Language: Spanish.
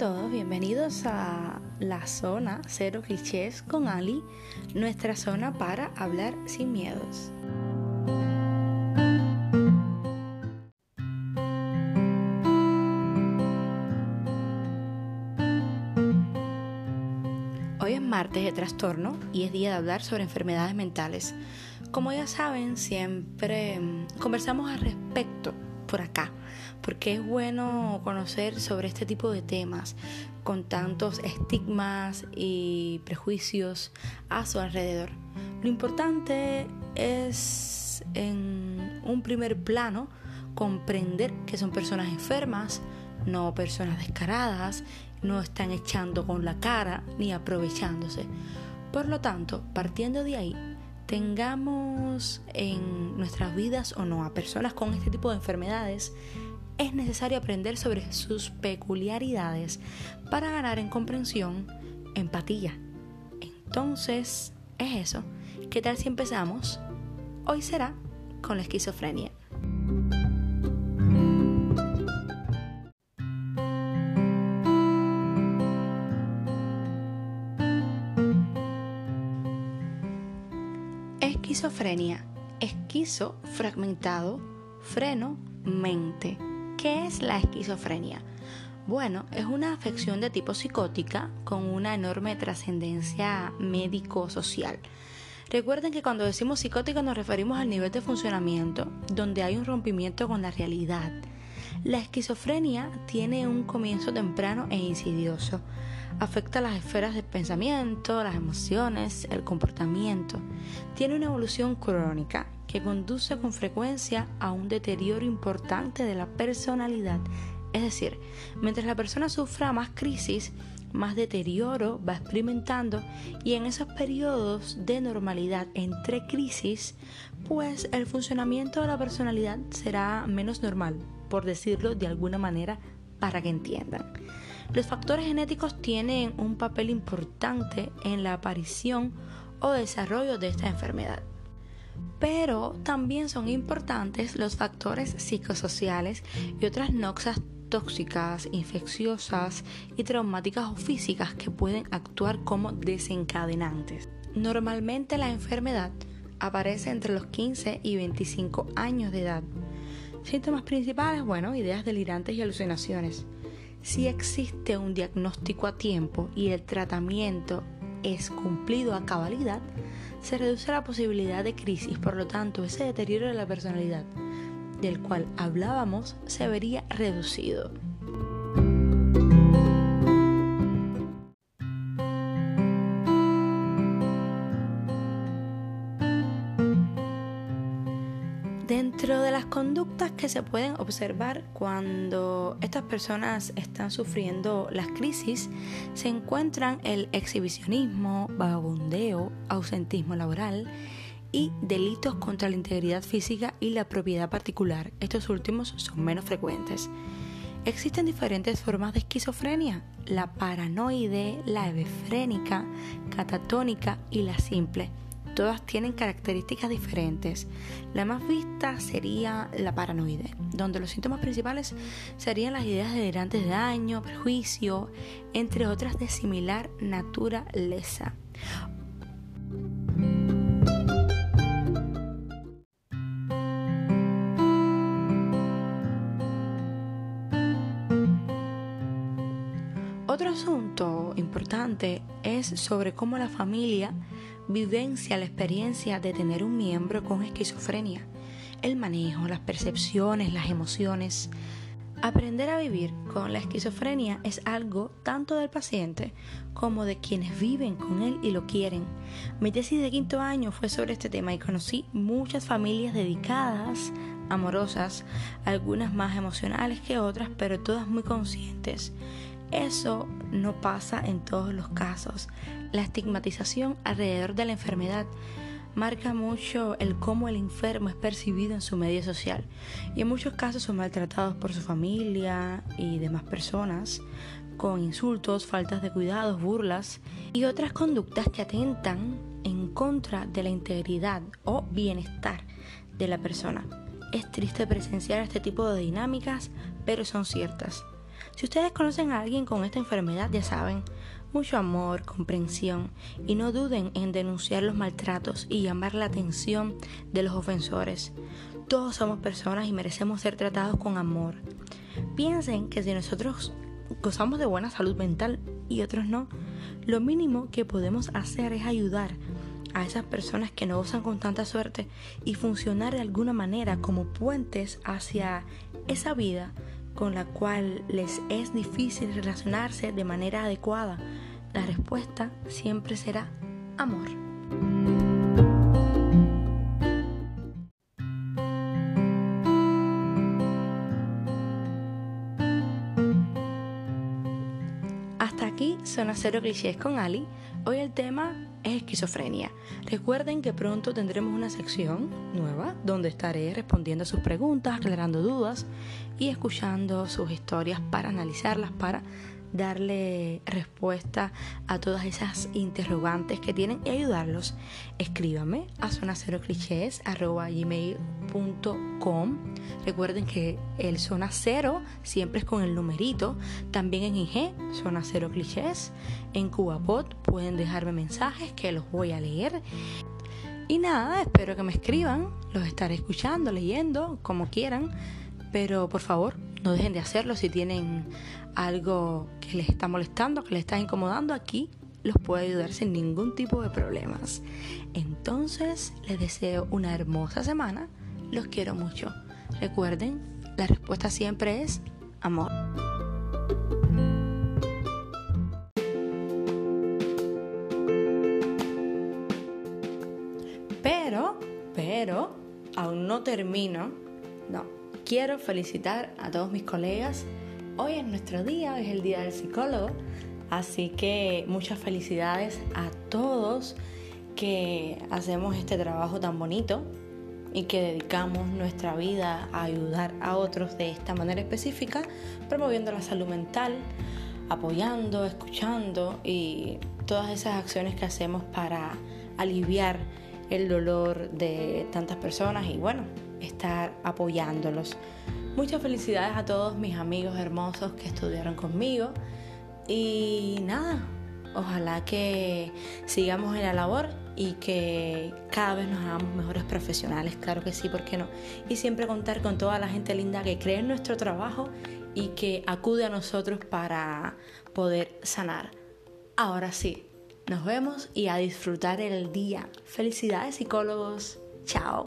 todos, bienvenidos a la zona Cero Clichés con Ali, nuestra zona para hablar sin miedos. Hoy es martes de trastorno y es día de hablar sobre enfermedades mentales. Como ya saben, siempre mm, conversamos al respecto por acá, porque es bueno conocer sobre este tipo de temas con tantos estigmas y prejuicios a su alrededor. Lo importante es en un primer plano comprender que son personas enfermas, no personas descaradas, no están echando con la cara ni aprovechándose. Por lo tanto, partiendo de ahí, tengamos en nuestras vidas o no a personas con este tipo de enfermedades, es necesario aprender sobre sus peculiaridades para ganar en comprensión, empatía. Entonces, es eso. ¿Qué tal si empezamos? Hoy será con la esquizofrenia. Esquizofrenia. Esquizo, fragmentado, freno, mente. ¿Qué es la esquizofrenia? Bueno, es una afección de tipo psicótica con una enorme trascendencia médico-social. Recuerden que cuando decimos psicótica nos referimos al nivel de funcionamiento, donde hay un rompimiento con la realidad. La esquizofrenia tiene un comienzo temprano e insidioso afecta las esferas del pensamiento, las emociones, el comportamiento. Tiene una evolución crónica que conduce con frecuencia a un deterioro importante de la personalidad. Es decir, mientras la persona sufra más crisis, más deterioro va experimentando y en esos periodos de normalidad entre crisis, pues el funcionamiento de la personalidad será menos normal, por decirlo de alguna manera para que entiendan. Los factores genéticos tienen un papel importante en la aparición o desarrollo de esta enfermedad. Pero también son importantes los factores psicosociales y otras noxas tóxicas, infecciosas y traumáticas o físicas que pueden actuar como desencadenantes. Normalmente la enfermedad aparece entre los 15 y 25 años de edad. Síntomas principales, bueno, ideas delirantes y alucinaciones. Si existe un diagnóstico a tiempo y el tratamiento es cumplido a cabalidad, se reduce la posibilidad de crisis, por lo tanto ese deterioro de la personalidad del cual hablábamos se vería reducido. Dentro de las conductas que se pueden observar cuando estas personas están sufriendo las crisis, se encuentran el exhibicionismo, vagabundeo, ausentismo laboral y delitos contra la integridad física y la propiedad particular. Estos últimos son menos frecuentes. Existen diferentes formas de esquizofrenia, la paranoide, la hebefrénica, catatónica y la simple. Todas tienen características diferentes. La más vista sería la paranoide, donde los síntomas principales serían las ideas delirantes de daño, perjuicio, entre otras de similar naturaleza. Otro asunto importante es sobre cómo la familia vivencia la experiencia de tener un miembro con esquizofrenia, el manejo, las percepciones, las emociones. Aprender a vivir con la esquizofrenia es algo tanto del paciente como de quienes viven con él y lo quieren. Mi tesis de quinto año fue sobre este tema y conocí muchas familias dedicadas, amorosas, algunas más emocionales que otras, pero todas muy conscientes. Eso no pasa en todos los casos. La estigmatización alrededor de la enfermedad marca mucho el cómo el enfermo es percibido en su medio social y en muchos casos son maltratados por su familia y demás personas con insultos, faltas de cuidados, burlas y otras conductas que atentan en contra de la integridad o bienestar de la persona. Es triste presenciar este tipo de dinámicas, pero son ciertas. Si ustedes conocen a alguien con esta enfermedad, ya saben, mucho amor, comprensión y no duden en denunciar los maltratos y llamar la atención de los ofensores. Todos somos personas y merecemos ser tratados con amor. Piensen que si nosotros gozamos de buena salud mental y otros no, lo mínimo que podemos hacer es ayudar a esas personas que no gozan con tanta suerte y funcionar de alguna manera como puentes hacia esa vida con la cual les es difícil relacionarse de manera adecuada, la respuesta siempre será amor. Aquí son cero clichés con Ali. Hoy el tema es esquizofrenia. Recuerden que pronto tendremos una sección nueva donde estaré respondiendo a sus preguntas, aclarando dudas y escuchando sus historias para analizarlas, para darle respuesta a todas esas interrogantes que tienen y ayudarlos, escríbame a gmail.com Recuerden que el zona cero siempre es con el numerito. También en IG, zona cero clichés. En CubaPod pueden dejarme mensajes que los voy a leer. Y nada, espero que me escriban. Los estaré escuchando, leyendo, como quieran. Pero por favor, no dejen de hacerlo si tienen algo que les está molestando, que les está incomodando aquí, los puedo ayudar sin ningún tipo de problemas. Entonces, les deseo una hermosa semana. Los quiero mucho. Recuerden, la respuesta siempre es amor. Pero, pero, aún no termino. Quiero felicitar a todos mis colegas. Hoy es nuestro día, es el día del psicólogo, así que muchas felicidades a todos que hacemos este trabajo tan bonito y que dedicamos nuestra vida a ayudar a otros de esta manera específica, promoviendo la salud mental, apoyando, escuchando y todas esas acciones que hacemos para aliviar el dolor de tantas personas y bueno, estar apoyándolos. Muchas felicidades a todos mis amigos hermosos que estudiaron conmigo. Y nada, ojalá que sigamos en la labor y que cada vez nos hagamos mejores profesionales, claro que sí, ¿por qué no? Y siempre contar con toda la gente linda que cree en nuestro trabajo y que acude a nosotros para poder sanar. Ahora sí, nos vemos y a disfrutar el día. Felicidades psicólogos. Chao.